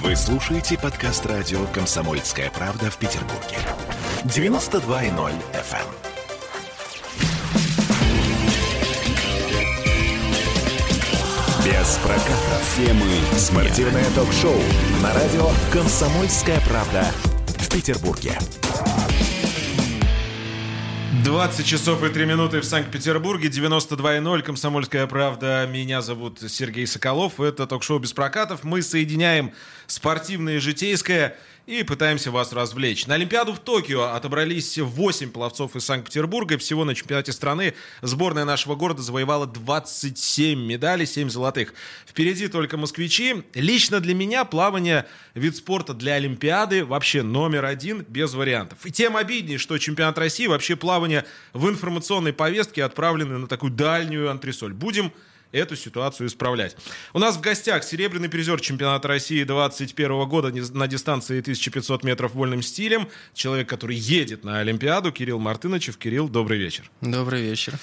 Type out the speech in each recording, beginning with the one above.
Вы слушаете подкаст радио «Комсомольская правда» в Петербурге. 92.0 FM. Без прокатов. Темы. Спортивное ток-шоу на радио «Комсомольская правда» в Петербурге. 20 часов и 3 минуты в Санкт-Петербурге, 92.0, «Комсомольская правда». Меня зовут Сергей Соколов, это ток-шоу «Без прокатов». Мы соединяем спортивное и житейское – и пытаемся вас развлечь. На Олимпиаду в Токио отобрались 8 пловцов из Санкт-Петербурга. Всего на чемпионате страны сборная нашего города завоевала 27 медалей, 7 золотых. Впереди только москвичи. Лично для меня плавание вид спорта для Олимпиады вообще номер один, без вариантов. И тем обиднее, что чемпионат России вообще плавание в информационной повестке отправлены на такую дальнюю антресоль. Будем эту ситуацию исправлять. У нас в гостях серебряный призер чемпионата России 2021 года на дистанции 1500 метров вольным стилем. Человек, который едет на Олимпиаду, Кирилл Мартыновичев. Кирилл, добрый вечер. Добрый вечер.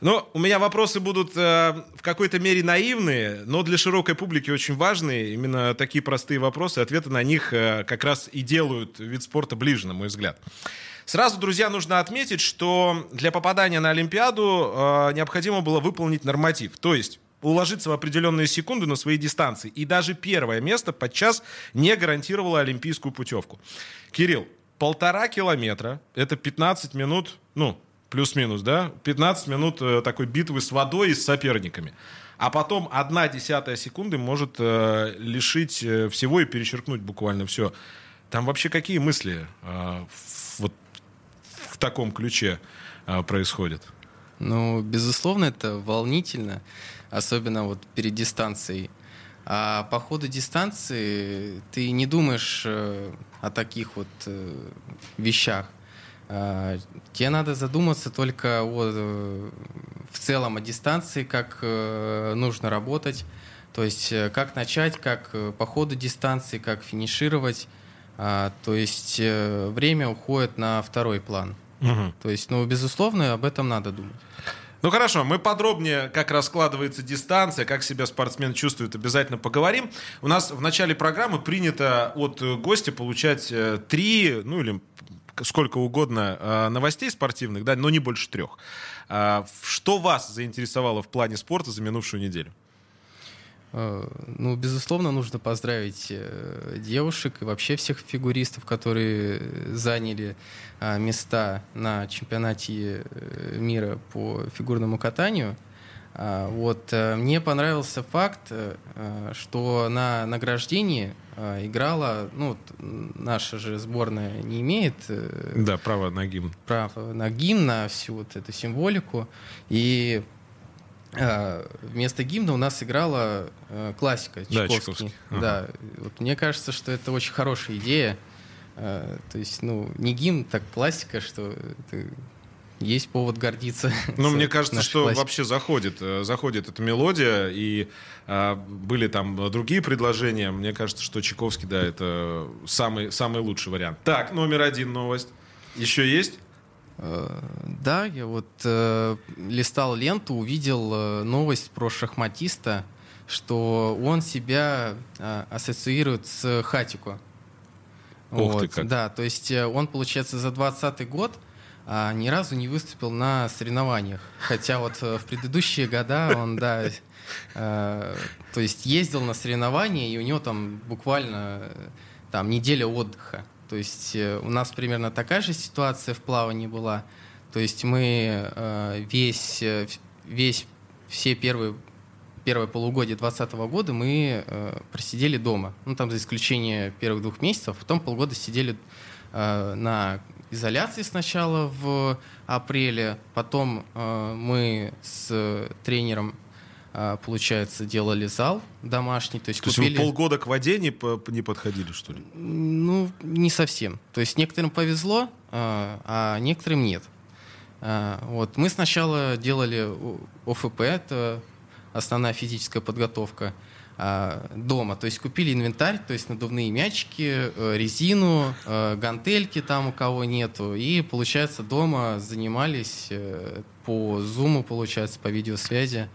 Но у меня вопросы будут э, в какой-то мере наивные, но для широкой публики очень важные. Именно такие простые вопросы, ответы на них э, как раз и делают вид спорта ближе, на мой взгляд. Сразу, друзья, нужно отметить, что для попадания на Олимпиаду э, необходимо было выполнить норматив. То есть уложиться в определенные секунды на свои дистанции. И даже первое место подчас не гарантировало олимпийскую путевку. Кирилл, полтора километра, это 15 минут, ну, плюс-минус, да, 15 минут э, такой битвы с водой и с соперниками. А потом одна десятая секунды может э, лишить э, всего и перечеркнуть буквально все. Там вообще какие мысли э, вот в таком ключе а, происходит? Ну, безусловно, это волнительно, особенно вот перед дистанцией. А по ходу дистанции ты не думаешь э, о таких вот э, вещах. А, тебе надо задуматься только о, э, в целом о дистанции, как нужно работать, то есть как начать, как по ходу дистанции, как финишировать. А, то есть время уходит на второй план. Угу. То есть, ну, безусловно, об этом надо думать. Ну хорошо, мы подробнее, как раскладывается дистанция, как себя спортсмен чувствует, обязательно поговорим. У нас в начале программы принято от гостя получать э, три, ну или сколько угодно э, новостей спортивных, да, но не больше трех. А, что вас заинтересовало в плане спорта за минувшую неделю? Э, ну, безусловно, нужно поздравить э, девушек и вообще всех фигуристов, которые заняли э, места на чемпионате мира по фигурному катанию. А, вот мне понравился факт, что на награждении играла, ну, наша же сборная не имеет да, права на гимн. Право на гимн, на всю вот эту символику. И а, вместо гимна у нас играла э, классика Чайковский. Да, Чайковский. Ага. да. Вот мне кажется, что это очень хорошая идея. Э, то есть, ну, не гимн, так классика, что это есть повод гордиться. Ну, мне кажется, что классикой. вообще заходит, э, заходит эта мелодия, и а, были там другие предложения. Мне кажется, что Чайковский, да, это самый, самый лучший вариант. Так, номер один новость. Еще есть? Э, да, я вот э, листал ленту, увидел э, новость про шахматиста, что он себя э, ассоциирует с Хатико. Ух вот, ты как. Да, то есть э, он, получается, за 20 год а, ни разу не выступил на соревнованиях. Хотя вот э, в предыдущие года он, да, э, то есть ездил на соревнования, и у него там буквально там неделя отдыха. То есть э, у нас примерно такая же ситуация в плавании была. То есть мы э, весь, э, весь все первые первое полугодие 2020 года мы просидели дома. Ну, там за исключением первых двух месяцев. Потом полгода сидели на изоляции сначала в апреле. Потом э, мы с тренером а, получается, делали зал домашний. То есть, то купили... есть вы полгода к воде не, по, не подходили, что ли? Ну, не совсем. То есть некоторым повезло, а, а некоторым нет. А, вот. Мы сначала делали ОФП, это основная физическая подготовка, дома. То есть купили инвентарь, то есть надувные мячики, э, резину, э, гантельки там у кого нету. И, получается, дома занимались э, по зуму, получается, по видеосвязи.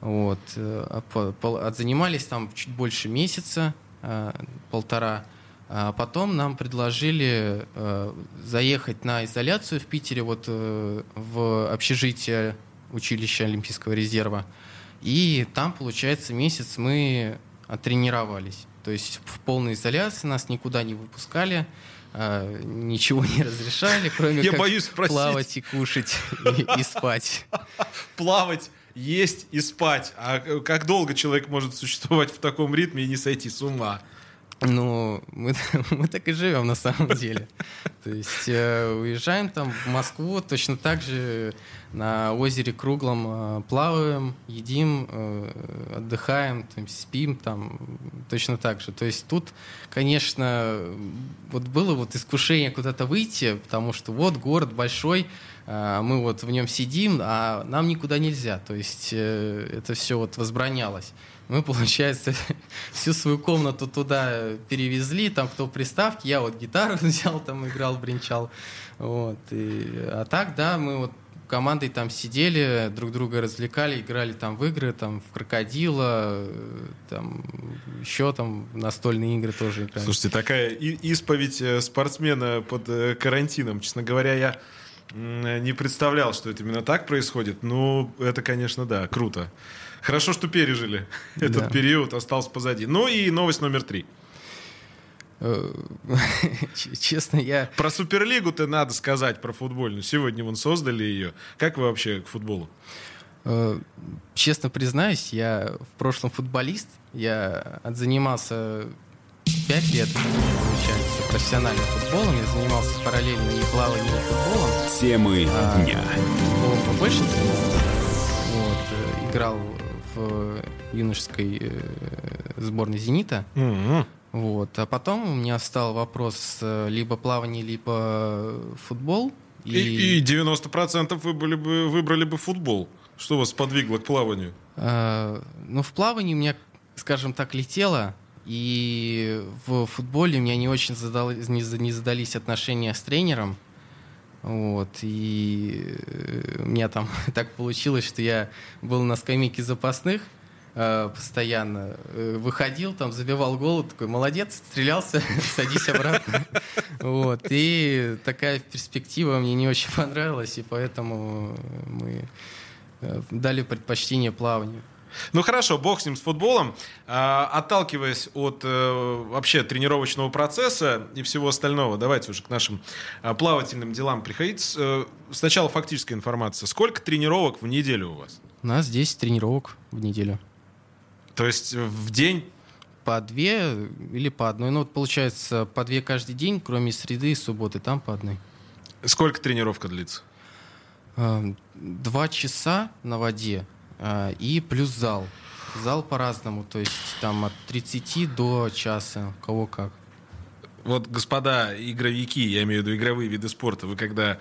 Вот. Э, отзанимались там чуть больше месяца. э, полтора. А потом нам предложили э, заехать на изоляцию в Питере, вот в общежитие училища Олимпийского резерва. И там, получается, месяц мы оттренировались. То есть в полной изоляции нас никуда не выпускали, ничего не разрешали, кроме Я как боюсь спросить. плавать и кушать и, и спать. Плавать, есть и спать. А как долго человек может существовать в таком ритме и не сойти с ума? Ну, мы, мы так и живем на самом деле. То есть э, уезжаем там в Москву, точно так же на озере круглом э, плаваем, едим, э, отдыхаем, там, спим там точно так же. То есть тут, конечно, вот было вот искушение куда-то выйти, потому что вот город большой, э, мы вот в нем сидим, а нам никуда нельзя. То есть это все вот возбранялось мы, получается, всю свою комнату туда перевезли, там кто приставки, я вот гитару взял, там играл, бренчал. Вот. И, а так, да, мы вот командой там сидели, друг друга развлекали, играли там в игры, там в крокодила, там еще там настольные игры тоже играли. Слушайте, такая исповедь э, спортсмена под э, карантином. Честно говоря, я не представлял, что это именно так происходит. Ну, это, конечно, да, круто. Хорошо, что пережили этот да. период, остался позади. Ну и новость номер три. Э, честно, я... Про Суперлигу-то надо сказать, про футбольную. Сегодня вон создали ее. Как вы вообще к футболу? Э, честно признаюсь, я в прошлом футболист. Я отзанимался пять лет, получается, профессиональным футболом. Я занимался параллельно и плаванием, и футболом. Темы а, дня. Футболом побольше занимался. Вот, э, играл в юношеской сборной «Зенита». Mm-hmm. Вот. А потом у меня стал вопрос э, либо плавание, либо футбол. И, и, и 90% выбрали бы, выбрали бы футбол. Что вас подвигло к плаванию? А, ну, в плавании у меня, скажем так, летело. И в футболе у меня не очень задал, не, не задались отношения с тренером. Вот, и э, у меня там так получилось, что я был на скамейке запасных э, постоянно, э, выходил, там забивал гол, такой, молодец, стрелялся, садись обратно. Вот, и такая перспектива мне не очень понравилась, и поэтому мы э, дали предпочтение плаванию. Ну хорошо, бог с ним, с футболом. А, отталкиваясь от а, вообще тренировочного процесса и всего остального, давайте уже к нашим а, плавательным делам приходить. А, сначала фактическая информация. Сколько тренировок в неделю у вас? У нас 10 тренировок в неделю. То есть в день? По две или по одной. Ну, вот получается, по две каждый день, кроме среды и субботы, там по одной. Сколько тренировка длится? Два часа на воде а, и плюс зал. Зал по-разному, то есть там от 30 до часа, кого как. Вот, господа игровики, я имею в виду игровые виды спорта, вы когда э,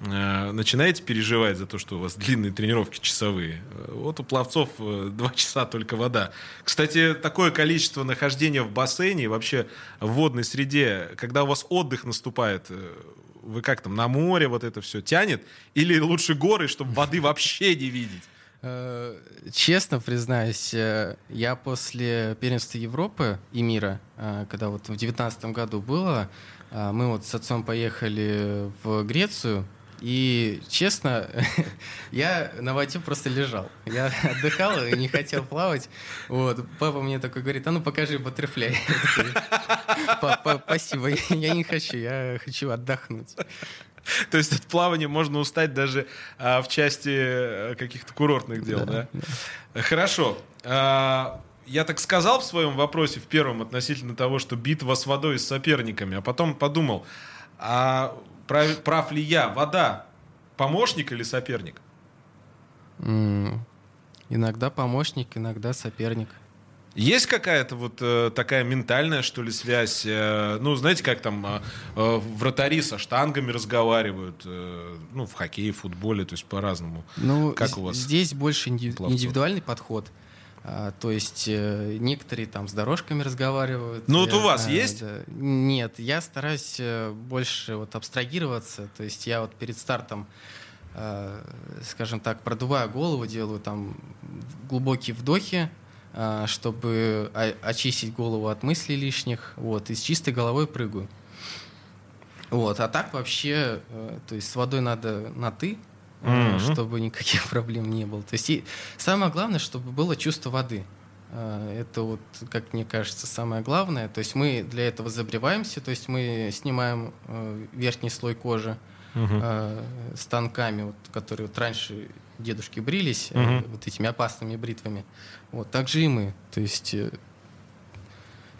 начинаете переживать за то, что у вас длинные тренировки часовые. Вот у пловцов э, два часа только вода. Кстати, такое количество нахождения в бассейне, вообще в водной среде, когда у вас отдых наступает, э, вы как там, на море вот это все тянет? Или лучше горы, чтобы воды вообще не видеть? Э, честно признаюсь, э, я после первенства Европы и мира, э, когда вот в девятнадцатом году было, мы вот с отцом поехали в Грецию, и, честно, я на воде просто лежал. Я отдыхал и не хотел плавать. Вот. Папа мне такой говорит, а ну покажи баттерфляй. Папа, спасибо, я не хочу, я хочу отдохнуть. То есть от плавания можно устать даже а, в части э, каких-то курортных дел, да? да? да. Хорошо. А, я так сказал в своем вопросе, в первом, относительно того, что битва с водой и с соперниками, а потом подумал, а прав, прав ли я? Вода помощник или соперник? Mm. Иногда помощник, иногда соперник. Есть какая-то вот э, такая ментальная, что ли, связь? Э, ну, знаете, как там э, э, вратари со штангами разговаривают, э, ну, в хоккее, в футболе, то есть по-разному. Ну, как у вас? Здесь больше пловцов? индивидуальный подход. А, то есть э, некоторые там с дорожками разговаривают. Ну, вот у вас знаю, есть? Да. Нет, я стараюсь э, больше вот абстрагироваться. То есть я вот перед стартом э, скажем так, продуваю голову, делаю там глубокие вдохи, чтобы очистить голову от мыслей лишних, вот, и с чистой головой прыгаю. Вот, а так вообще, э, то есть с водой надо на «ты», mm-hmm. чтобы никаких проблем не было. То есть и самое главное, чтобы было чувство воды. Э, это вот, как мне кажется, самое главное. То есть мы для этого забреваемся, то есть мы снимаем верхний слой кожи uh станками, вот, которые вот раньше дедушки брились uh вот этими опасными бритвами. Вот так же и мы. То есть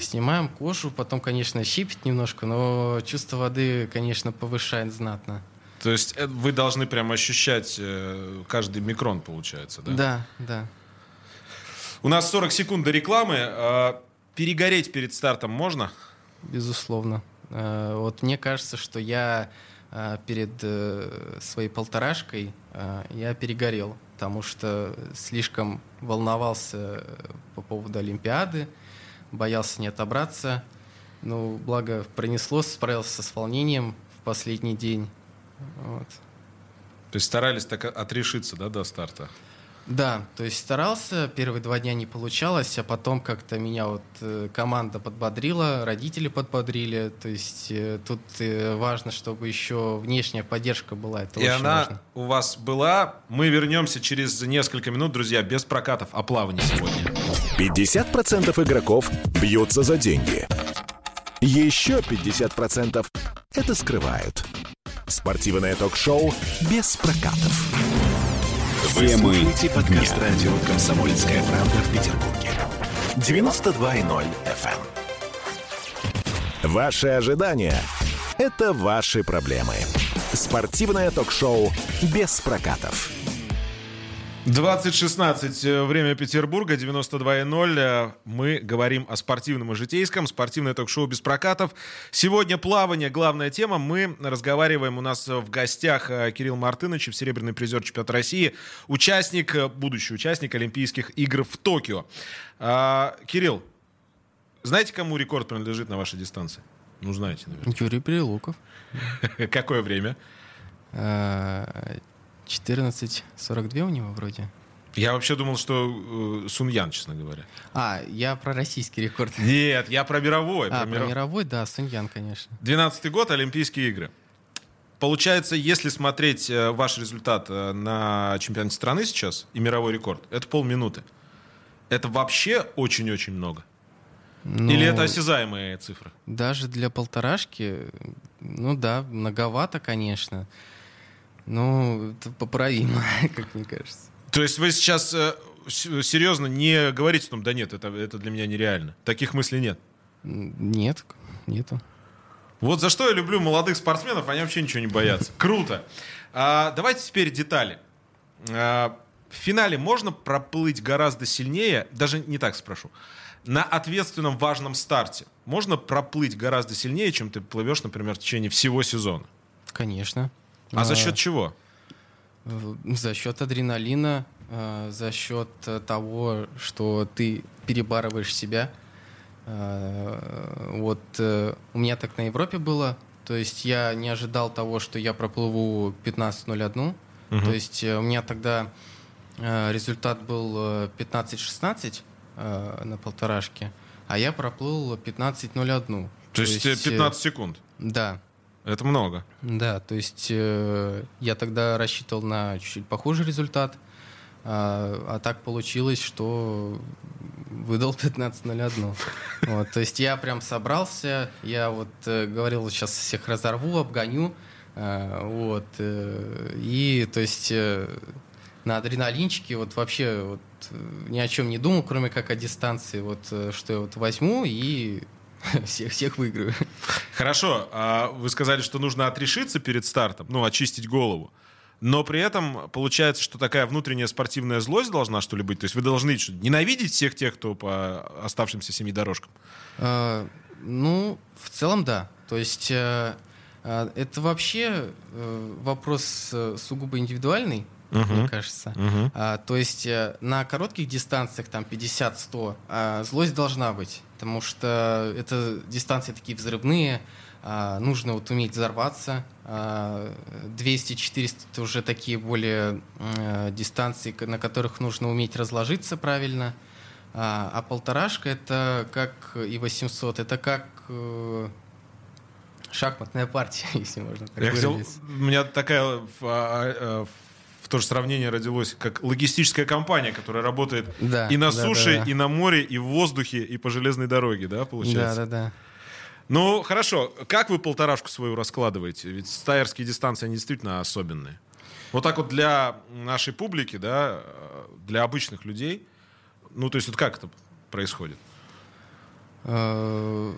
снимаем кожу, потом, конечно, щипит немножко, но чувство воды, конечно, повышает знатно. То есть э, вы должны прям ощущать э, каждый микрон, получается, да? Да, да. У нас 40 секунд до рекламы. А, перегореть перед стартом можно? Безусловно. Э, вот мне кажется, что я перед своей полторашкой я перегорел, потому что слишком волновался по поводу Олимпиады боялся не отобраться. Ну, благо пронесло, справился с волнением в последний день. Вот. То есть старались так отрешиться, да, до старта? Да, то есть старался, первые два дня не получалось, а потом как-то меня вот э, команда подбодрила, родители подбодрили, то есть э, тут э, важно, чтобы еще внешняя поддержка была, это И очень она важно. у вас была, мы вернемся через несколько минут, друзья, без прокатов, о плавании сегодня. 50% игроков бьются за деньги. Еще 50% это скрывают. Спортивное ток-шоу без прокатов. Слушаете подкаст радио «Комсомольская правда» в Петербурге. 92.0 FM. Эм. Ваши ожидания – это ваши проблемы. Спортивное ток-шоу без прокатов. 2016, э, время Петербурга, 92.0. Э, мы говорим о спортивном и житейском. Спортивное ток-шоу без прокатов. Сегодня плавание, главная тема. Мы разговариваем, у нас в гостях э, Кирилл Мартынович, серебряный призер чемпионата России, участник, будущий участник Олимпийских игр в Токио. А, Кирилл, знаете, кому рекорд принадлежит на вашей дистанции? Ну, знаете, наверное. Юрий Прилуков. Какое время? 14.42 у него вроде. Я вообще думал, что э, Суньян, честно говоря. А, я про российский рекорд. Нет, я про мировой. А, про, миров... мировой, да, Суньян, конечно. 12 год, Олимпийские игры. Получается, если смотреть э, ваш результат э, на чемпионате страны сейчас и мировой рекорд, это полминуты. Это вообще очень-очень много. Ну, Или это осязаемые цифры? Даже для полторашки, ну да, многовато, конечно. Ну, это поправимо, как мне кажется. То есть вы сейчас э, серьезно не говорите о том, да нет, это, это для меня нереально. Таких мыслей нет? Нет, нету. Вот за что я люблю молодых спортсменов, они вообще ничего не боятся. Круто. А, давайте теперь детали. А, в финале можно проплыть гораздо сильнее, даже не так спрошу, на ответственном важном старте можно проплыть гораздо сильнее, чем ты плывешь, например, в течение всего сезона? Конечно. А, а за счет чего? За счет адреналина, а, за счет того, что ты перебарываешь себя. Вот э, у меня так на Европе было. То есть я не ожидал того, что я проплыву 15.01. Угу. То есть э, у меня тогда э, результат был 15.16 на полторашке, а я проплыл 15.01. То, То есть 15 секунд? Да. Это много. Да, то есть э, я тогда рассчитывал на чуть-чуть похожий результат, а, а так получилось, что выдал 15.01. Вот, то есть я прям собрался, я вот э, говорил, сейчас всех разорву, обгоню, э, вот, э, и то есть э, на адреналинчике вот вообще вот, ни о чем не думал, кроме как о дистанции, вот, э, что я вот возьму и всех, всех выиграю. Хорошо. А вы сказали, что нужно отрешиться перед стартом, ну, очистить голову. Но при этом получается, что такая внутренняя спортивная злость должна, что ли, быть? То есть вы должны что, ненавидеть всех тех, кто по оставшимся семи дорожкам? А, ну, в целом, да. То есть э, э, это вообще э, вопрос э, сугубо индивидуальный uh-huh. мне кажется. Uh-huh. А, то есть э, на коротких дистанциях, там 50-100, а, злость должна быть, потому что это дистанции такие взрывные, а, нужно вот уметь взорваться. А, 200-400 это уже такие более а, дистанции, на которых нужно уметь разложиться правильно. А, а полторашка это как и 800, это как э, шахматная партия, если можно так Я хотел, выразиться. у меня такая а, а, в тоже сравнение родилось, как логистическая компания, которая работает Да, и на да, суше, да, да. и на море, и в воздухе, и по железной дороге, да, Да, получается? да, да. Ну, хорошо. Как вы полторашку свою раскладываете? Ведь стайерские дистанции, они действительно особенные. Вот так вот для нашей публики, да, для обычных людей, ну, то есть вот как это происходит? Э,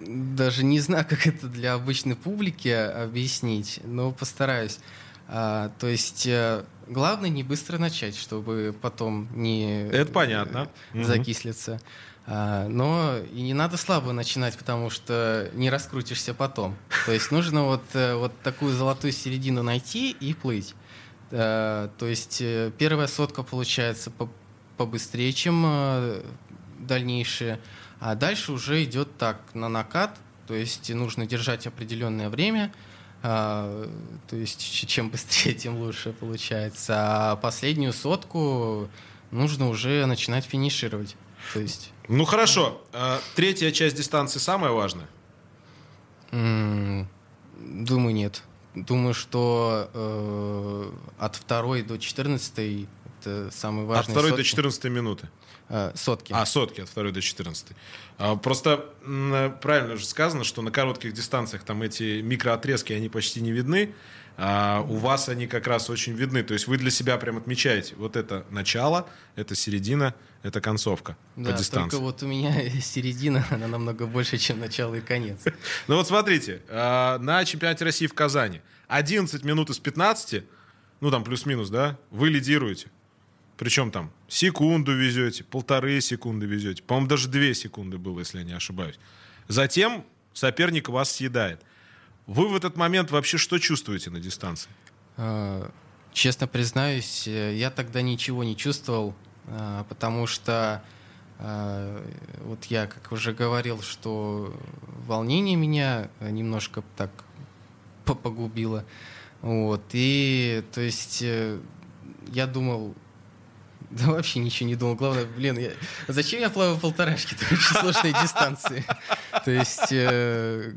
Даже не знаю, как это для обычной публики объяснить, но постараюсь. А, То есть э, главное не быстро начать, чтобы потом не Это понятно. э, закислиться. А, Но и не надо слабо начинать, потому что не раскрутишься потом. То есть нужно вот, э, вот такую золотую середину найти и плыть. Э, То есть первая сотка получается по- побыстрее, чем дальнейшие. А дальше уже идет так, на накат, то есть нужно держать определенное время, а, то есть чем быстрее, тем лучше получается. А последнюю сотку нужно уже начинать финишировать. То есть Ну, хорошо. Э, Третья часть дистанции самая важная? думаю, нет. Думаю, что э, от второй до 14 это самый важный От второй до сотки. 14 минуты. Э, сотки. А, сотки от второй до 14. А, Просто м, правильно же сказано, что на коротких дистанциях там эти микроотрезки, они почти не видны. А у вас они как раз очень видны. То есть вы для себя прям отмечаете, вот это начало, это середина, это концовка да, по дистанции. только вот у меня середина, она намного больше, чем начало и конец. Ну вот смотрите, а, на чемпионате России в Казани 11 минут из 15, ну там плюс-минус, да, вы лидируете. Причем там секунду везете, полторы секунды везете. По-моему, даже две секунды было, если я не ошибаюсь. Затем соперник вас съедает. Вы в этот момент вообще что чувствуете на дистанции? А, Честно признаюсь, э, я тогда ничего не чувствовал, а, потому что а, вот я, как уже говорил, что волнение меня немножко так по- погубило. Вот. И, то есть, э, я думал, да вообще ничего не думал. Главное, блин, я- зачем я плаваю полторашки? Это очень сложные дистанции. То есть э,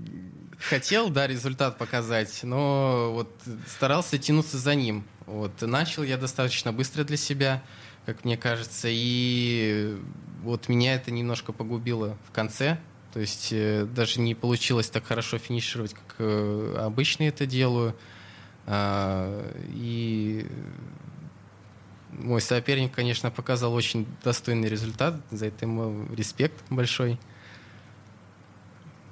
хотел, да, результат показать, но вот старался тянуться за ним. Вот начал я достаточно быстро для себя, как мне кажется, и вот меня это немножко погубило в конце. То есть э, даже не получилось так хорошо финишировать, как э, обычно это делаю. А, И мой соперник, конечно, показал очень достойный результат. За это ему респект большой.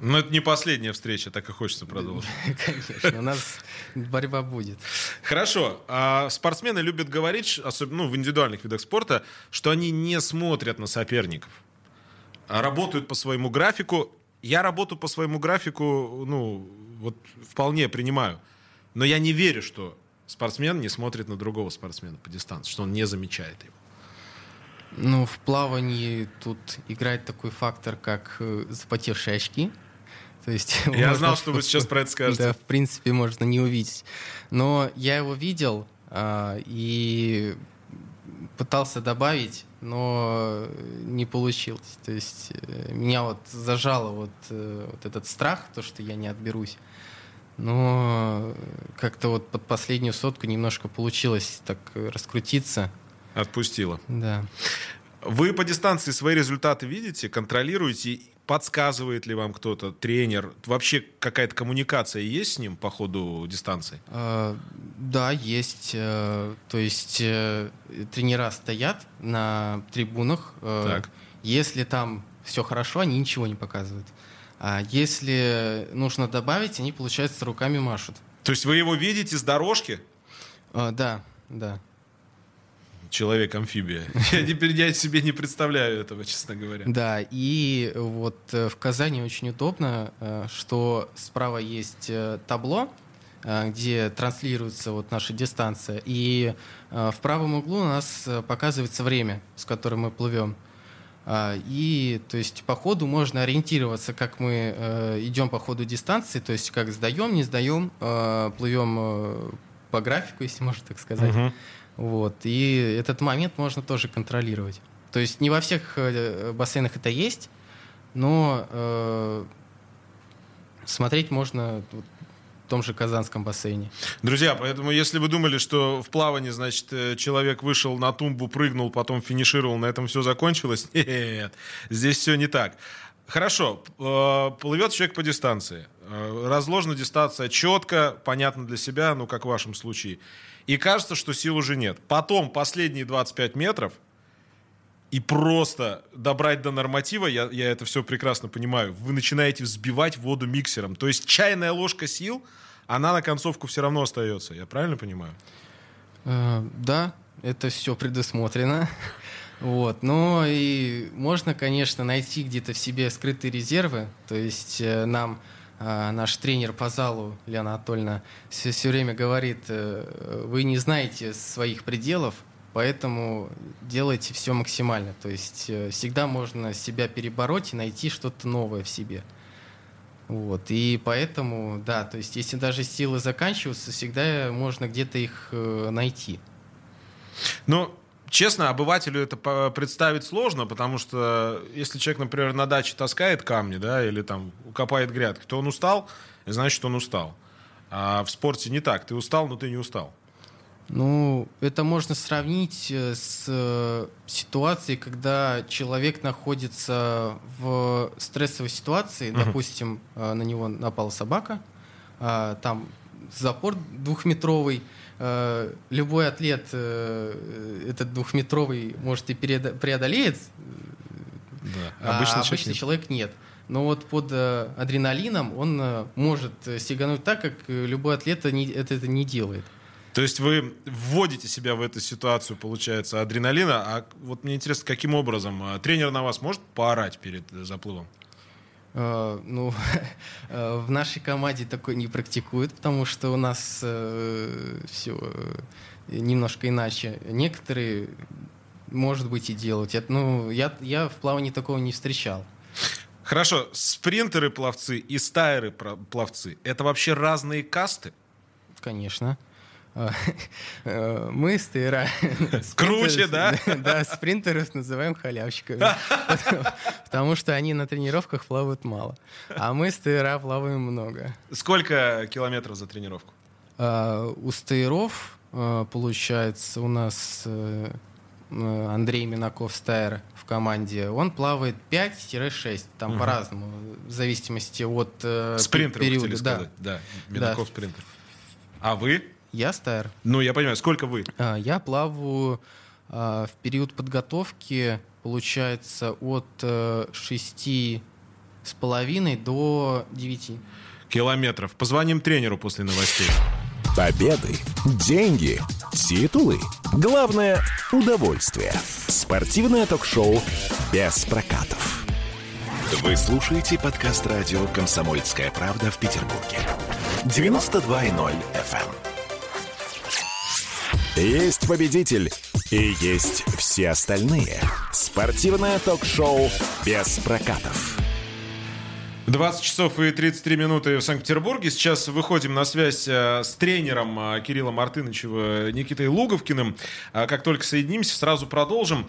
Ну, это не последняя встреча, так и хочется продолжить. Конечно, у нас борьба будет. Хорошо. А спортсмены любят говорить, особенно ну, в индивидуальных видах спорта, что они не смотрят на соперников, а работают по своему графику. Я работу по своему графику, ну, вот вполне принимаю. Но я не верю, что спортсмен не смотрит на другого спортсмена по дистанции, что он не замечает его. Ну, в плавании тут играет такой фактор, как э, запотевшие очки. То есть Я можно знал, что вы сейчас про это скажете. Да, в принципе, можно не увидеть. Но я его видел а, и пытался добавить, но не получилось. То есть э, меня вот зажало вот, э, вот этот страх, то, что я не отберусь. Но как-то вот под последнюю сотку немножко получилось так раскрутиться. Отпустила. Да. Вы по дистанции свои результаты видите, контролируете, подсказывает ли вам кто-то, тренер? Вообще какая-то коммуникация есть с ним по ходу дистанции? Э, Да, есть. э, То есть э, тренера стоят на трибунах. э, Так. Если там все хорошо, они ничего не показывают. А если нужно добавить, они, получается, руками машут. То есть вы его видите с дорожки? Э, Да, да. Человек-амфибия. Я теперь я себе не представляю этого, честно говоря. Да, и вот э, в Казани очень удобно, э, что справа есть э, табло, где транслируется вот наша дистанция, и в правом углу у нас показывается время, с которым мы плывем. А, И, то есть, по ходу можно ориентироваться, как мы э, идем по ходу дистанции, то есть, как сдаем, не сдаем, э, плывем э, по графику, если можно так сказать. Мгм. Вот. И этот момент можно тоже контролировать. То есть не во всех бассейнах это есть, но смотреть можно в том же Казанском бассейне. Друзья, поэтому если вы думали, что в плавании, значит, э, человек вышел на тумбу, прыгнул, потом финишировал, на этом все закончилось, нет, здесь все не так. Хорошо, э, плывет человек по дистанции. Э, разложена дистанция четко, понятно для себя, ну, как в вашем случае. И кажется, что сил уже нет. Потом последние 25 метров, и просто добрать до норматива, я, я это все прекрасно понимаю, вы начинаете взбивать воду миксером. То есть чайная ложка сил, она на концовку все равно остается. Я правильно понимаю? Э, да, это все предусмотрено. Вот. Но и можно, конечно, найти где-то в себе скрытые резервы. То есть э, нам э, наш тренер по залу, Лена Анатольевна, все, все время говорит, вы не знаете своих пределов, поэтому делайте все максимально. То есть э, всегда можно себя перебороть и найти что-то новое в себе. Вот. И поэтому, да, то есть если даже силы заканчиваются, всегда можно где-то их э, найти. Ну, честно, обывателю это представить сложно, потому что если человек, например, на даче таскает камни, да, или там копает грядки, то он устал, значит, он устал. А в спорте не так. Ты устал, но ты не устал. Ну, это можно сравнить э, с э, ситуацией, когда человек находится в стрессовой ситуации, uh-huh. допустим, э, на него напала собака, а, там запор двухметровый, любой атлет этот двухметровый может и преодолеет, да. а обычный, человек, обычный человек нет. Но вот под адреналином он может сигануть так, как любой атлет это не делает. То есть вы вводите себя в эту ситуацию, получается, адреналина. А вот мне интересно, каким образом? А тренер на вас может поорать перед заплывом? Uh, ну, в нашей команде такое не практикуют, потому что у нас uh, э, все немножко иначе. Некоторые, может быть, и делают. Я, ну, я, я в плавании такого не встречал. Хорошо, спринтеры-пловцы и стайеры-пловцы — это вообще разные касты? Конечно. Мы стыра. Круче, да? Да, спринтеров называем халявщиками. Потому что они на тренировках плавают мало. А мы стыра плаваем много. Сколько километров за тренировку? А, у стейров, а, получается, у нас э, Андрей Минаков стайер в команде, он плавает 5-6, там угу. по-разному, в зависимости от э, Спринтер, периода. Да. да, Минаков да. спринтер. А вы? Я стар. Ну, я понимаю. Сколько вы? А, я плаваю а, в период подготовки, получается, от а, 6 с половиной до 9 километров. Позвоним тренеру после новостей. Победы, деньги, титулы. Главное – удовольствие. Спортивное ток-шоу без прокатов. Вы слушаете подкаст радио «Комсомольская правда» в Петербурге. 92.0 FM. Есть победитель и есть все остальные. Спортивное ток-шоу без прокатов. 20 часов и 33 минуты в Санкт-Петербурге. Сейчас выходим на связь э, с тренером э, Кириллом Мартыновичем Никитой Луговкиным. Э, как только соединимся, сразу продолжим.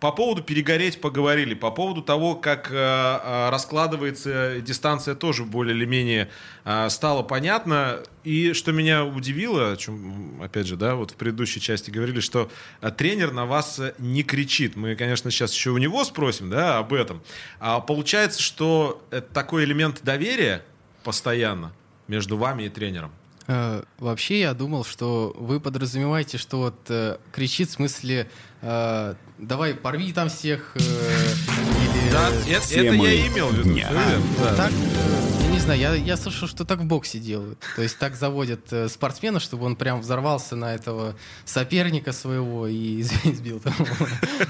По поводу перегореть поговорили, по поводу того, как э, э, раскладывается дистанция, тоже более или менее э, стало понятно. И что меня удивило, о чем, опять же, да, вот в предыдущей части говорили, что э, тренер на вас не кричит. Мы, конечно, сейчас еще у него спросим, да, об этом. А получается, что это такой элемент доверия постоянно между вами и тренером. Э, вообще я думал, что вы подразумеваете, что вот э, кричит в смысле э, давай порви там всех э, или... Да, это, это я имел в виду. Дня. Да. Так, э, я не знаю, я, я слышал, что так в боксе делают. То есть так заводят э, спортсмена, чтобы он прям взорвался на этого соперника своего и избил там.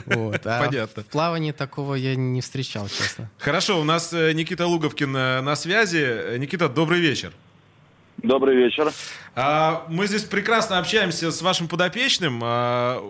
Вот. А Понятно. в плавании такого я не встречал, честно. Хорошо, у нас э, Никита Луговкин э, на связи. Никита, добрый вечер. Добрый вечер. А, мы здесь прекрасно общаемся с вашим подопечным. А,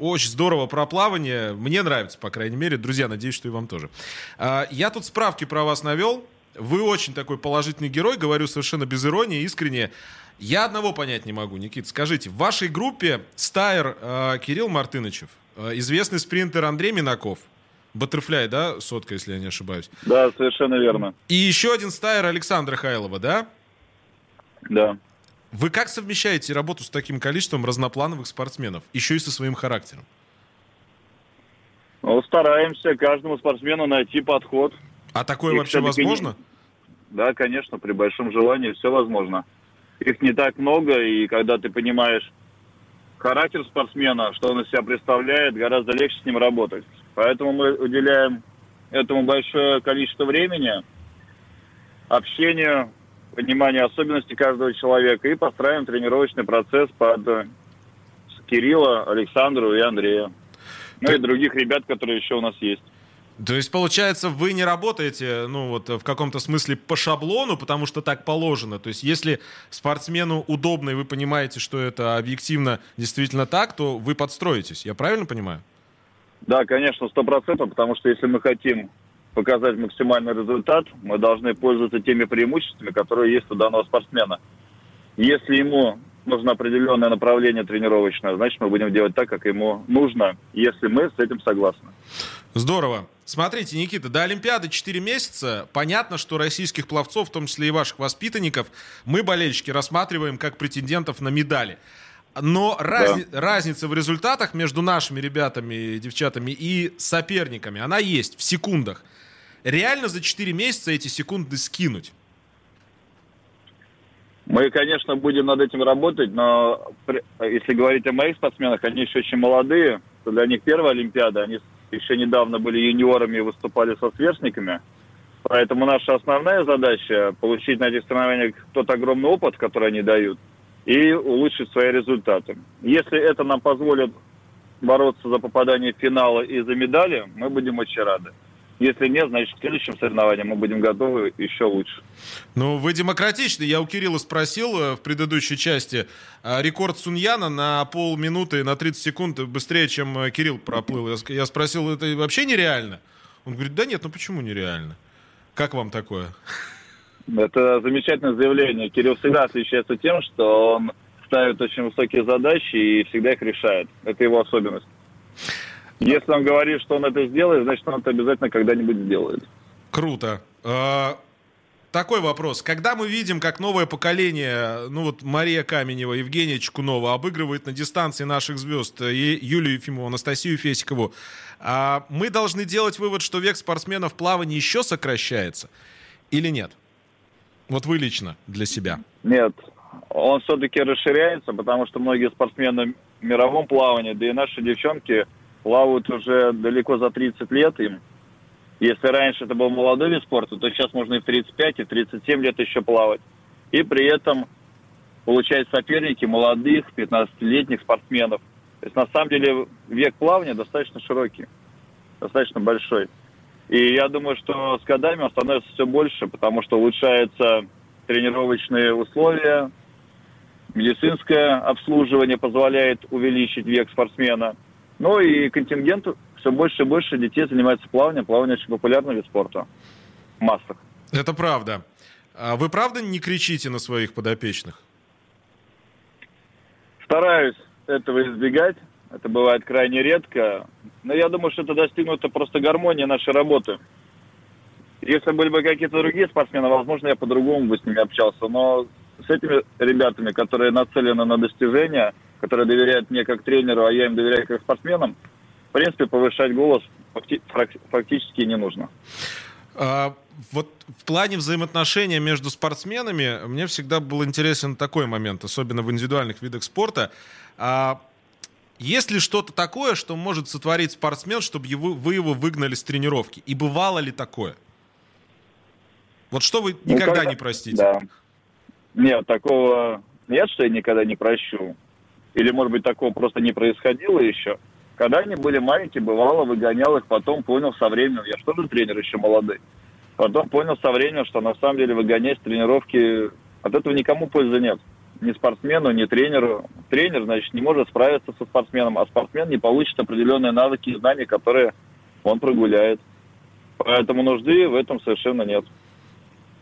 очень здорово про плавание. Мне нравится, по крайней мере. Друзья, надеюсь, что и вам тоже. А, я тут справки про вас навел. Вы очень такой положительный герой, говорю совершенно без иронии, искренне. Я одного понять не могу, Никит. Скажите, в вашей группе стайер Кирилл Мартынычев, Э, известный спринтер Андрей Минаков. Баттерфляй, да, сотка, если я не ошибаюсь. Да, совершенно верно. И еще один стайер Александра Хайлова, да? Да. Вы как совмещаете работу с таким количеством разноплановых спортсменов, еще и со своим характером? Ну, стараемся каждому спортсмену найти подход. А такое Их вообще всё-таки не- возможно? Да, конечно, при большом желании все возможно. Их не так много, и когда ты понимаешь характер спортсмена, что он из себя представляет, гораздо легче с ним работать. Поэтому мы уделяем этому большое количество времени, общению, пониманию особенностей каждого человека и постраиваем тренировочный процесс под э, Кирилла, Александру и Андрея. Ну и других ребят, которые еще у нас есть. То есть, получается, вы не работаете, ну, вот в каком-то смысле по шаблону, потому что так положено. То есть, если спортсмену удобно, и вы понимаете, что это объективно действительно так, то вы подстроитесь. Я правильно понимаю? Да, конечно, сто процентов, потому что если мы хотим показать максимальный результат, мы должны пользоваться теми преимуществами, которые есть у данного спортсмена. Если ему нужно определенное направление тренировочное, значит, мы будем делать так, как ему нужно, если мы с этим согласны. Здорово. Смотрите, Никита, до Олимпиады 4 месяца. Понятно, что российских пловцов, в том числе и ваших воспитанников, мы, болельщики, рассматриваем как претендентов на медали. Но разни- разница в результатах между нашими ребятами девчатами и соперниками, она есть в секундах. Реально за 4 месяца эти секунды скинуть? Мы, конечно, будем над этим работать, но если говорить о моих спортсменах, они еще очень молодые, для них первая Олимпиада, они еще недавно были юниорами и выступали со сверстниками. Поэтому наша основная задача – получить на этих соревнованиях тот огромный опыт, который они дают, и улучшить свои результаты. Если это нам позволит бороться за попадание в финалы и за медали, мы будем очень рады. Если нет, значит, к следующим соревнованиям мы будем готовы еще лучше. Ну, вы демократичны. Я у Кирилла спросил э, в предыдущей части. а, Рекорд Суньяна на полминуты, на 30 секунд быстрее, чем э, Кирилл проплыл. Я спросил, это вообще нереально? Он говорит, да нет, ну почему нереально? Как вам такое? Это замечательное заявление. Кирилл всегда отличается тем, что он ставит очень высокие задачи и всегда их решает. Это его особенность. Если он говорит, что он это сделает, значит, он это обязательно когда-нибудь сделает. Круто. А, Такой вопрос. Когда мы видим, как новое поколение, ну вот Мария Каменева, Евгения Чкунова обыгрывает на дистанции наших звезд и Юлию Ефимову, Анастасию Фесикову, а мы должны делать вывод, что век спортсменов в плавании еще сокращается или нет? Вот вы лично для себя. Нет, он все-таки расширяется, потому что многие спортсмены в мировом плавании, да и наши девчонки плавают уже далеко за 30 лет им. Если раньше это был молодой вид спорта, то сейчас можно и в 35, и в 37 лет еще плавать. И при этом получать соперники молодых, 15-летних спортсменов. То есть на самом деле век плавания достаточно широкий, достаточно большой. И я думаю, что с годами он становится все больше, потому что улучшаются тренировочные условия, медицинское обслуживание позволяет увеличить век спортсмена. Ну и контингент все больше и больше детей занимается плаванием. Плавание очень популярный вид спорта в массах. Это правда. А вы правда не кричите на своих подопечных? Стараюсь этого избегать. Это бывает крайне редко. Но я думаю, что это достигнуто просто гармония нашей работы. Если были бы какие-то другие спортсмены, возможно, я по-другому бы с ними общался. Но с этими ребятами, которые нацелены на достижения, которые доверяют мне как тренеру, а я им доверяю как спортсменам, в принципе, повышать голос фактически не нужно. А, вот в плане взаимоотношения между спортсменами мне всегда был интересен такой момент, особенно в индивидуальных видах спорта. А, есть ли что-то такое, что может сотворить спортсмен, чтобы его, вы его выгнали с тренировки? И бывало ли такое? Вот что вы никогда когда- не простите? Да. Нет, такого нет, что я никогда не прощу. Или, может быть, такого просто не происходило еще. Когда они были маленькие, бывало, выгонял их, потом понял со временем, я же тоже тренер еще молодой, потом понял со временем, что на самом деле выгонять тренировки, от этого никому пользы нет. Ни спортсмену, ни тренеру. Тренер, значит, не может справиться со спортсменом, а спортсмен не получит определенные навыки и знания, которые он прогуляет. Поэтому нужды в этом совершенно нет.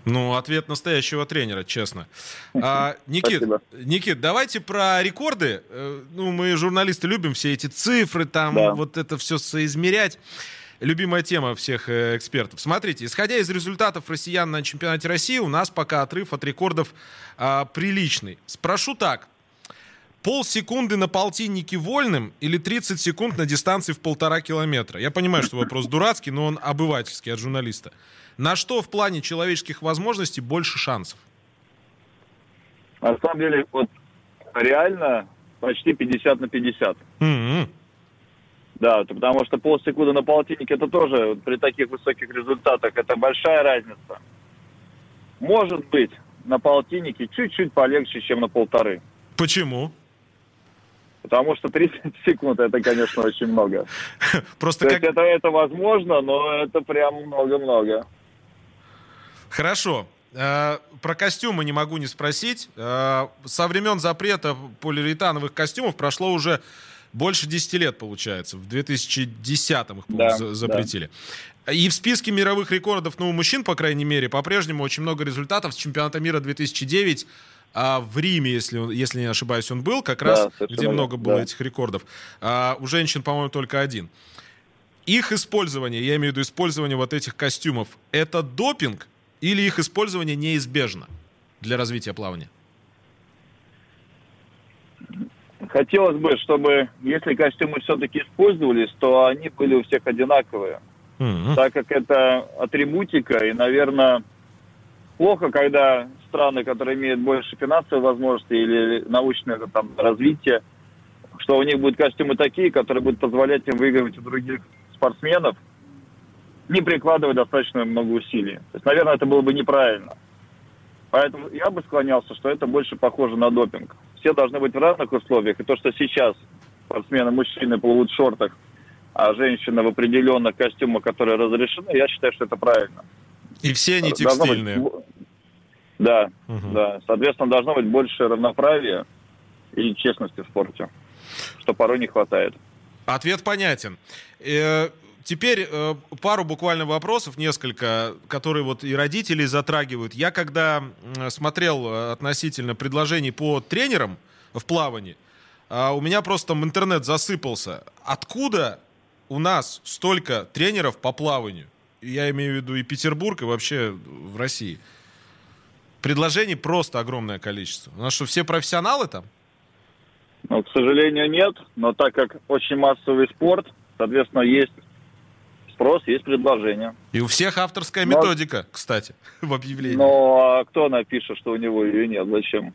Ну, ответ настоящего тренера, честно. А, Никит, Спасибо. Никит, давайте про рекорды. Э, Ну, мы, журналисты, любим все эти цифры, там, Да. вот это все соизмерять. Любимая тема всех э, экспертов. Смотрите, исходя из результатов россиян на чемпионате России, у нас пока отрыв от рекордов а, приличный. Спрошу так. Полсекунды на полтиннике вольным или 30 секунд на дистанции в полтора километра? Я понимаю, что вопрос дурацкий, но он обывательский от журналиста. На что в плане человеческих возможностей больше шансов? На самом деле, вот реально почти 50 на 50. М-м. Да, то потому что полсекунды на полтиннике это тоже вот при таких высоких результатах это большая разница. Может быть, на полтиннике чуть-чуть полегче, чем на полторы. Почему? Потому что 30 секунд это, конечно, очень много. Просто То как... есть это, это возможно, но это прям много-много. Хорошо. Э, Про костюмы не могу не спросить. Э, Со времен запрета полиуретановых костюмов прошло уже больше 10 лет, получается. В 2010-м их, Да, за- запретили. И в списке мировых рекордов, ну, у мужчин, по крайней мере, по-прежнему очень много результатов с чемпионата мира 2009 а в Риме, если, если не ошибаюсь, он был, как Да, раз, где много было да. этих рекордов. А у женщин, по-моему, только один. Их использование, я имею в виду использование вот этих костюмов, это допинг или их использование неизбежно для развития плавания? Хотелось бы, чтобы, если костюмы все-таки использовались, то они были у всех одинаковые. Мгм. так как это атрибутика, и, наверное, плохо, когда страны, которые имеют больше финансовых возможностей или научное там, развитие, что у них будут костюмы такие, которые будут позволять им выигрывать у других спортсменов, не прикладывая достаточно много усилий. То есть, наверное, это было бы неправильно. Поэтому я бы склонялся, что это больше похоже на допинг. Все должны быть в разных условиях. И то, что сейчас спортсмены-мужчины плывут в шортах, а женщины в определенных костюмах, которые разрешены, я считаю, что это правильно. И все они Должно быть текстильные. бо- Да, Мгм. да. Соответственно, должно быть больше равноправия и честности в спорте, что порой не хватает. Ответ понятен. Э, Теперь э, пару буквально вопросов, несколько, которые вот и родители затрагивают. Я когда смотрел э, относительно предложений по тренерам в плавании, а, у меня просто там интернет засыпался. Откуда у нас столько тренеров по плаванию? Я имею в виду и Петербург, и вообще в России. Предложений просто огромное количество. У нас что, все профессионалы там? Но, к сожалению, нет. Но так как очень массовый спорт, соответственно, есть спрос, есть предложение. И у всех авторская Но- методика, кстати, в объявлении. Но а кто напишет, что у него ее нет? Зачем?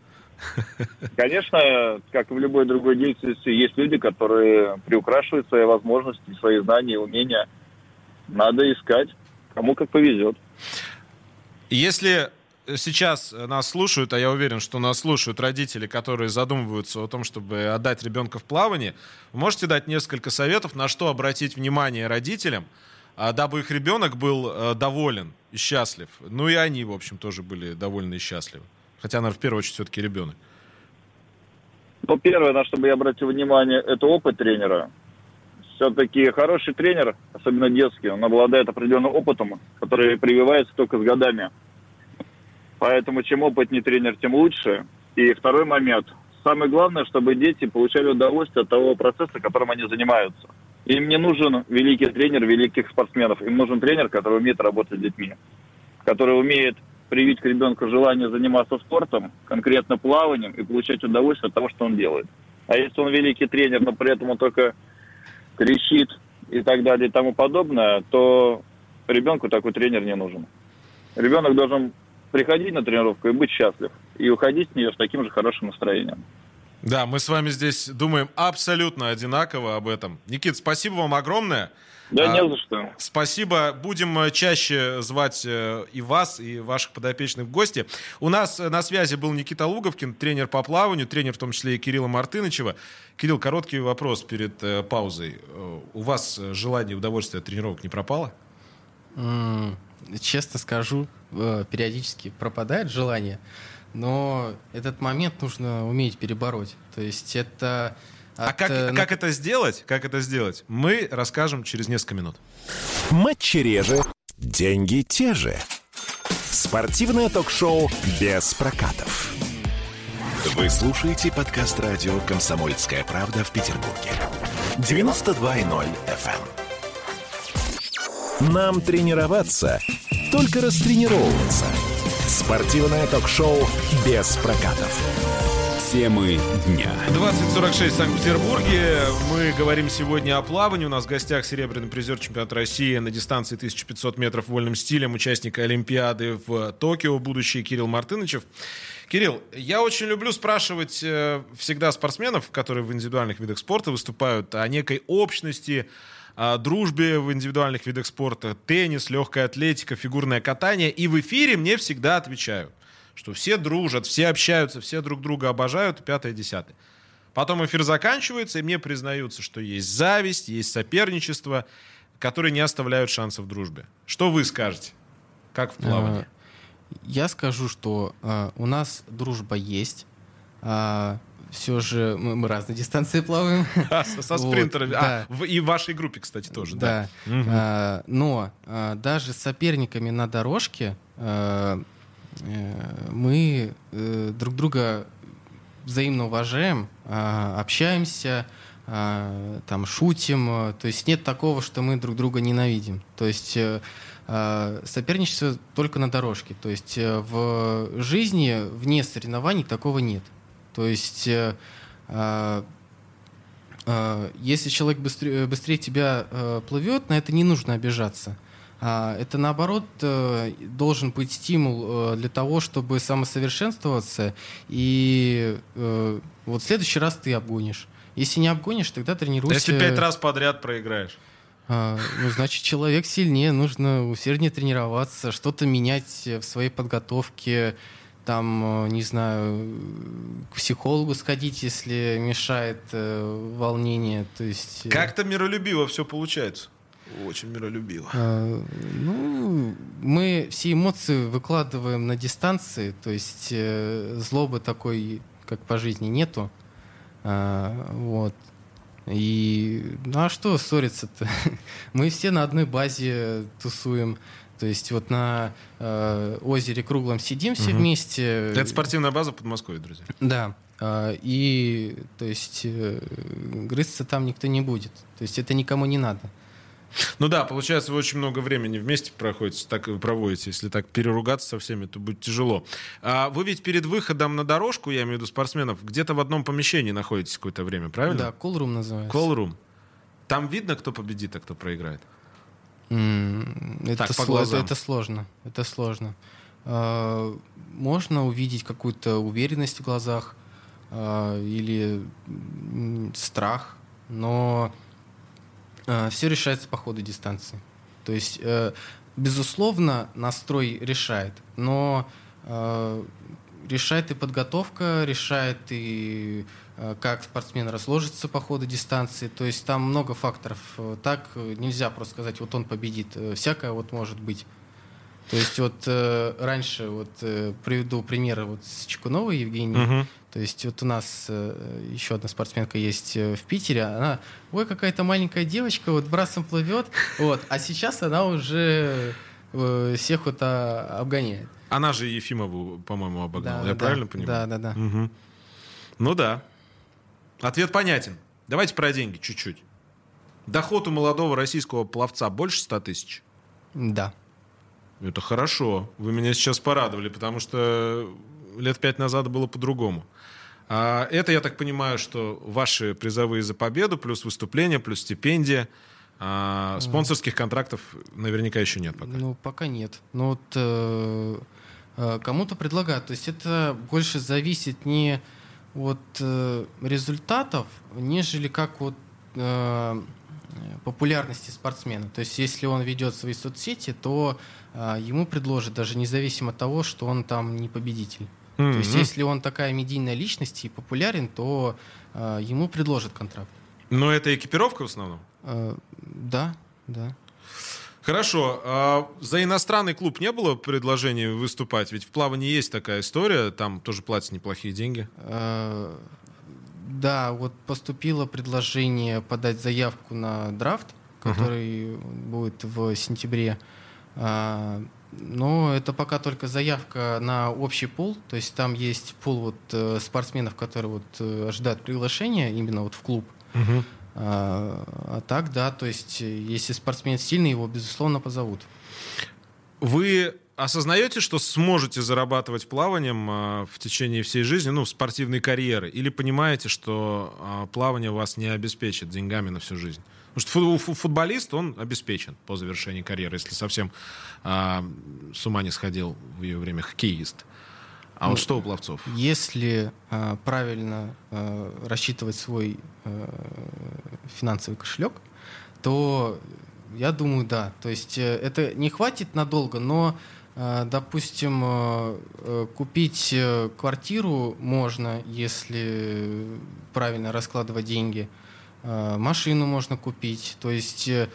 Конечно, как и в любой другой деятельности, есть люди, которые приукрашивают свои возможности, свои знания, умения. Надо искать, кому как повезет. Если сейчас нас слушают, а я уверен, что нас слушают родители, которые задумываются о том, чтобы отдать ребенка в плавание, можете дать несколько советов, на что обратить внимание родителям, дабы их ребенок был э, доволен и счастлив. Ну и они, в общем, тоже были довольны и счастливы. Хотя, наверное, в первую очередь все-таки ребенок. Ну, первое, на что бы я обратил внимание, это опыт тренера. Все-таки хороший тренер, особенно детский, он обладает определенным опытом, который прививается только с годами. Поэтому чем опытнее тренер, тем лучше. И второй момент. Самое главное, чтобы дети получали удовольствие от того процесса, которым они занимаются. Им не нужен великий тренер великих спортсменов. Им нужен тренер, который умеет работать с детьми. Который умеет привить к ребенку желание заниматься спортом, конкретно плаванием, и получать удовольствие от того, что он делает. А если он великий тренер, но при этом он только кричит и так далее и тому подобное, то ребенку такой тренер не нужен. Ребенок должен приходить на тренировку и быть счастлив, и уходить с нее с таким же хорошим настроением. Да, мы с вами здесь думаем абсолютно одинаково об этом. Никит, спасибо вам огромное. Да А, не за что. Спасибо. Будем э, чаще звать э, и вас, и ваших подопечных в гости. У нас э, на связи был Никита Луговкин, тренер по плаванию, тренер в том числе и Кирилла Мартынычева. Кирилл, короткий вопрос перед э, паузой. Э, У вас э, желание и удовольствие от тренировок не пропало? Честно скажу, э, периодически пропадает желание, но этот момент нужно уметь перебороть. То есть это... А от, как, э, как это сделать? Как это сделать? Мы расскажем через несколько минут. Матчи реже, деньги те же. Спортивное ток-шоу без прокатов. Вы слушаете подкаст радио «Комсомольская правда» в Петербурге. 92.0 FM. эм. Нам тренироваться, только растренировываться. Спортивное ток-шоу без прокатов. Темы дня. 2046 в Санкт-Петербурге. Мы говорим сегодня о плавании. У нас в гостях серебряный призер чемпионата России на дистанции 1500 метров вольным стилем, участник Олимпиады в Токио, будущий Кирилл Мартынычев. Кирилл, я очень люблю спрашивать э, всегда спортсменов, которые в индивидуальных видах спорта выступают, о некой общности, дружбе в индивидуальных видах спорта, теннис, легкая атлетика, фигурное катание. И в эфире мне всегда отвечают, что все дружат, все общаются, все друг друга обожают, пятое, десятое. Потом эфир заканчивается, и мне признаются, что есть зависть, есть соперничество, которые не оставляют шансов дружбе. Что вы скажете? Как в плавании? Э, Я скажу, что э, у нас дружба есть. А, все же мы, мы разные дистанции плаваем. А, со, со Вот, спринтерами. А, да. в- и в вашей группе, кстати, тоже, да. Да. Мгм. А, но а, даже с соперниками на дорожке а, э, мы э, друг друга взаимно уважаем, а, общаемся, а, там шутим. а, То есть нет такого, что мы друг друга ненавидим. То есть э, а, соперничество только на дорожке. То есть в жизни вне соревнований такого нет. То есть э, а, а, если человек быстрее, быстрее тебя э, плывет, на это не нужно обижаться. А, Это наоборот э, должен быть стимул э, для того, чтобы самосовершенствоваться. И э, вот в следующий раз ты обгонишь. Если не обгонишь, тогда тренируйся. Если пять раз подряд проиграешь. А, ну, значит, человек сильнее, нужно усерднее тренироваться, что-то менять в своей подготовке, там, э, не знаю, к психологу сходить, если мешает э, волнение. То есть, э, Как-то миролюбиво все получается. Очень миролюбиво. э, ну, мы все эмоции выкладываем на дистанции, то есть э, злобы такой, как по жизни, нету. А, вот. И ну а что ссориться-то? Мы все на одной базе тусуем. То есть вот на э, озере круглом сидим все Мгм. вместе. Это спортивная база в Подмосковье, друзья. Да. А, И то есть э, грызться там никто не будет. То есть это никому не надо. Ну да, получается, вы очень много времени вместе проходите, так проводите. Если так переругаться со всеми, то будет тяжело. А вы ведь перед выходом на дорожку, я имею в виду спортсменов, где-то в одном помещении находитесь какое-то время, правильно? Да, колрум называется. Call-room. Там видно, кто победит, а кто проиграет. Это, Так, сло- это, это сложно. Это сложно. А, Можно увидеть какую-то уверенность в глазах а, или страх, но все решается по ходу дистанции. То есть, э, безусловно, настрой решает, но э, решает и подготовка, решает и как спортсмен разложится по ходу дистанции. То есть там много факторов. Э, Так э, нельзя просто сказать, вот он победит. Э, Всякое вот может быть. То есть вот э, раньше, вот э, приведу примеры вот с Чекуновой Евгенией. Мгм. То есть вот у нас э, еще одна спортсменка есть э, в Питере. Она, ой, какая-то маленькая девочка, вот брасом плывет. Вот. А сейчас она уже э, всех вот а, обгоняет. Она же Ефимову, по-моему, обогнала. Да, я да, правильно понимаю? Да, да, да. Мгм. Ну да. Ответ понятен. Давайте про деньги чуть-чуть. Доход у молодого российского пловца больше 100 тысяч? Да. Это хорошо. Вы меня сейчас порадовали, потому что лет пять назад было по-другому. А это, я так понимаю, что ваши призовые за победу, плюс выступления, плюс стипендия. А спонсорских контрактов наверняка еще нет пока. Ну, пока нет. Но вот э, э, кому-то предлагают. То есть это больше зависит не от э, результатов, нежели как от э, популярности спортсмена. То есть если он ведет свои соцсети, то э, ему предложат, даже независимо от того, что он там не победитель. То есть если он такая медийная личность и популярен, то э, ему предложат контракт. Но это экипировка в основном? Э, да, да. Хорошо. А за иностранный клуб не было предложений выступать? Ведь в плавании есть такая история, там тоже платят неплохие деньги. Э, Да, вот поступило предложение подать заявку на драфт, который будет в сентябре. А, Но это пока только заявка на общий пул, то есть там есть пул вот э, спортсменов, которые вот э, ожидают приглашения именно вот в клуб. Угу. А, а так, да, то есть э, если спортсмен сильный, его безусловно позовут. Вы осознаете, что сможете зарабатывать плаванием а, в течение всей жизни, ну, спортивной карьеры? Или понимаете, что а, плавание вас не обеспечит деньгами на всю жизнь? Потому что футболист, он обеспечен по завершении карьеры, если совсем а, с ума не сходил в ее время хоккеист. А ну, вот что у пловцов? Если а, правильно а, рассчитывать свой а, финансовый кошелек, то я думаю, да. То есть э, это не хватит надолго, но, а, допустим, э, купить э, квартиру можно, если правильно раскладывать деньги – Э, машину можно купить. То есть э,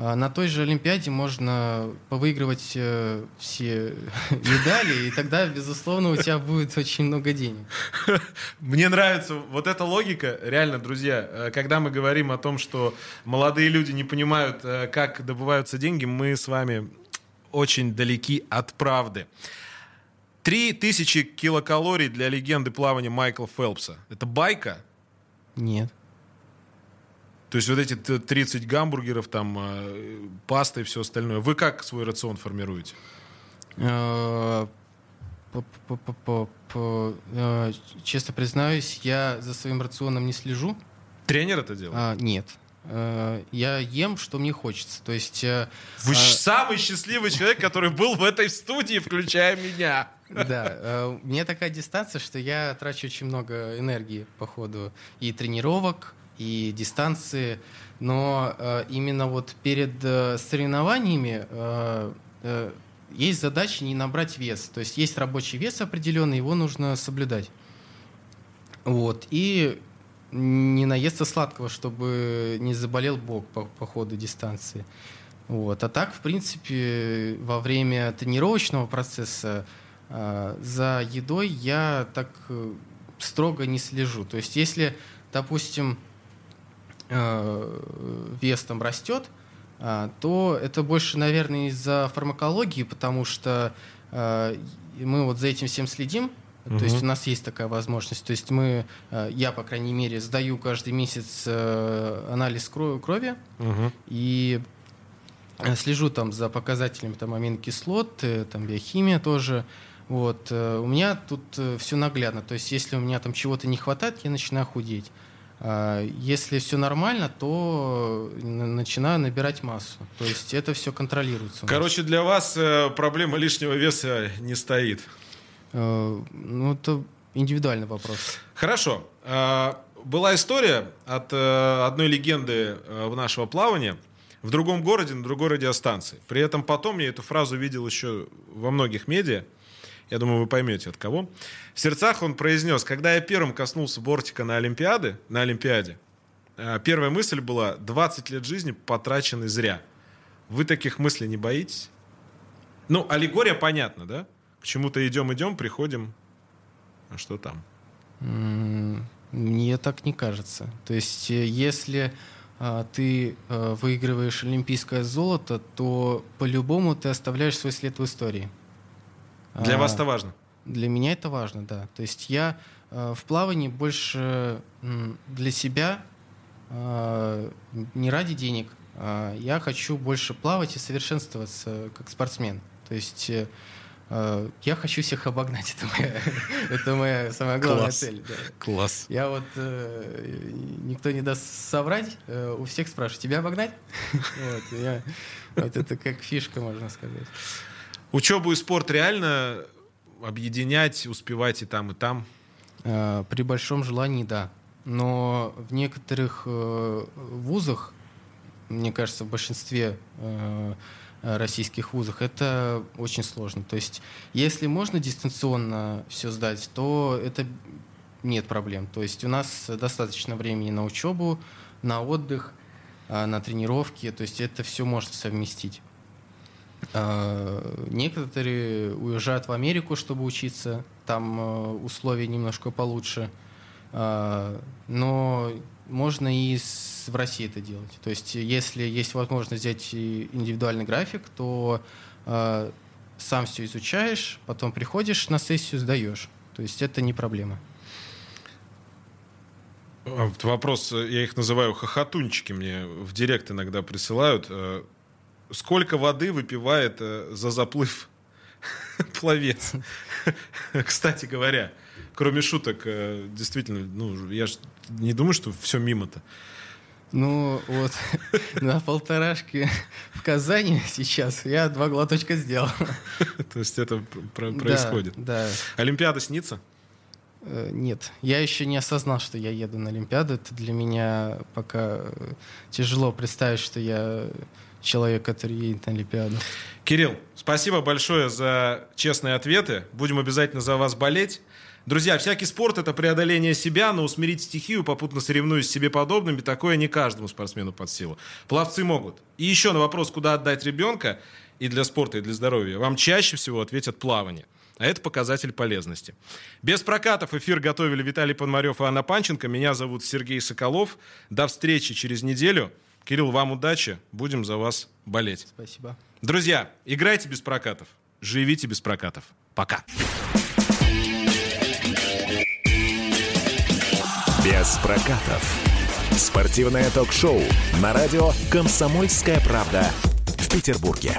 на той же Олимпиаде можно повыигрывать э, все медали, и тогда, безусловно, у тебя будет очень много денег. Мне нравится вот эта логика. Реально, друзья, когда мы говорим о том, что молодые люди не понимают, как добываются деньги, мы с вами очень далеки от правды. Три тысячи килокалорий для легенды плавания Майкла Фелпса. Это байка? Нет. То есть вот эти 30 гамбургеров, там, э, паста и все остальное. Вы как свой рацион формируете? Э, э, честно признаюсь, я за своим рационом не слежу. Тренер это делает? А, нет. Я ем, что мне хочется. То есть... Вы а... самый счастливый человек, который был в этой студии, включая меня. Да, у меня такая дистанция, что я трачу очень много энергии по ходу и тренировок, и дистанции, но э, именно вот перед э, соревнованиями э, э, есть задача не набрать вес, то есть есть рабочий вес определенный, его нужно соблюдать. Вот, и не наесться сладкого, чтобы не заболел бок по, по ходу дистанции. Вот. А так, в принципе, во время тренировочного процесса э, за едой я так э, строго не слежу. То есть, если, допустим, вес там растет, а, то это больше, наверное, из-за фармакологии, потому что э, мы вот за этим всем следим, угу. то есть у нас есть такая возможность. То есть мы, э, я, по крайней мере, сдаю каждый месяц анализ крови угу. и слежу там за показателями там, аминокислот, там биохимия тоже. Вот. У меня тут все наглядно. То есть если у меня там чего-то не хватает, я начинаю худеть. А, если все нормально, то начинаю набирать массу. То есть это все контролируется. Короче, для вас э, проблема лишнего веса не стоит. Э, ну, это индивидуальный вопрос. Хорошо. А, была история от э, одной легенды нашего плавания в другом городе, на другой радиостанции. При этом потом я эту фразу видел еще во многих медиа. Я думаю, вы поймете от кого. В сердцах он произнес, когда я первым коснулся бортика на, Олимпиады, на Олимпиаде, э, первая мысль была 20 лет жизни потрачены зря. Вы таких мыслей не боитесь? Ну, аллегория понятна, да? К чему-то идем-идем, приходим. А что там? Мне так не кажется. То есть, э, если а, ты а, выигрываешь олимпийское золото, то по-любому ты оставляешь свой след в истории. Для а, вас это важно? Для меня это важно, да. То есть я э, в плавании больше м, для себя, э, не ради денег, э, я хочу больше плавать и совершенствоваться как спортсмен. То есть э, я хочу всех обогнать. Это моя, это моя самая главная Класс. цель. Да. Класс. Я вот э, никто не даст соврать, э, у всех спрашиваю, тебя обогнать? вот, я, вот это как фишка, можно сказать. Учебу и спорт реально объединять, успевать и там, и там? Э, при большом желании, да. Но в некоторых э, вузах, мне кажется, в большинстве э, российских вузах, это очень сложно. То есть, если можно дистанционно все сдать, то это нет проблем. То есть у нас достаточно времени на учебу, на отдых, на тренировки. То есть это все можно совместить. А, некоторые уезжают в Америку, чтобы учиться, там э, условия немножко получше. А, но можно и в России это делать. То есть, если есть возможность взять индивидуальный график, то а, сам все изучаешь, потом приходишь на сессию, сдаешь. То есть это не проблема. Вопрос, э, я их называю хохотунчики, мне в директ иногда присылают. Сколько воды выпивает э, за заплыв пловец? Кстати говоря, кроме шуток, э, действительно, ну, я ж не думаю, что все мимо-то. Ну, вот на полторашке в Казани сейчас я два глоточка сделал. То есть это происходит. Да, Олимпиада снится? Э, Нет, я еще не осознал, что я еду на Олимпиаду. Это для меня пока тяжело представить, что я человек, который едет на Олимпиаду. Кирилл, спасибо большое за честные ответы. Будем обязательно за вас болеть. Друзья, всякий спорт — это преодоление себя, но усмирить стихию, попутно соревнуясь с себе подобными, такое не каждому спортсмену под силу. Пловцы могут. И еще на вопрос, куда отдать ребенка, и для спорта, и для здоровья, вам чаще всего ответят плавание. А это показатель полезности. Без прокатов эфир готовили Виталий Пономарев и Анна Панченко. Меня зовут Сергей Соколов. До встречи через неделю. Кирилл, вам удачи. Будем за вас болеть. Спасибо. Друзья, играйте без прокатов, живите без прокатов. Пока. Без прокатов. Спортивное ток-шоу на радио «Комсомольская правда» в Петербурге.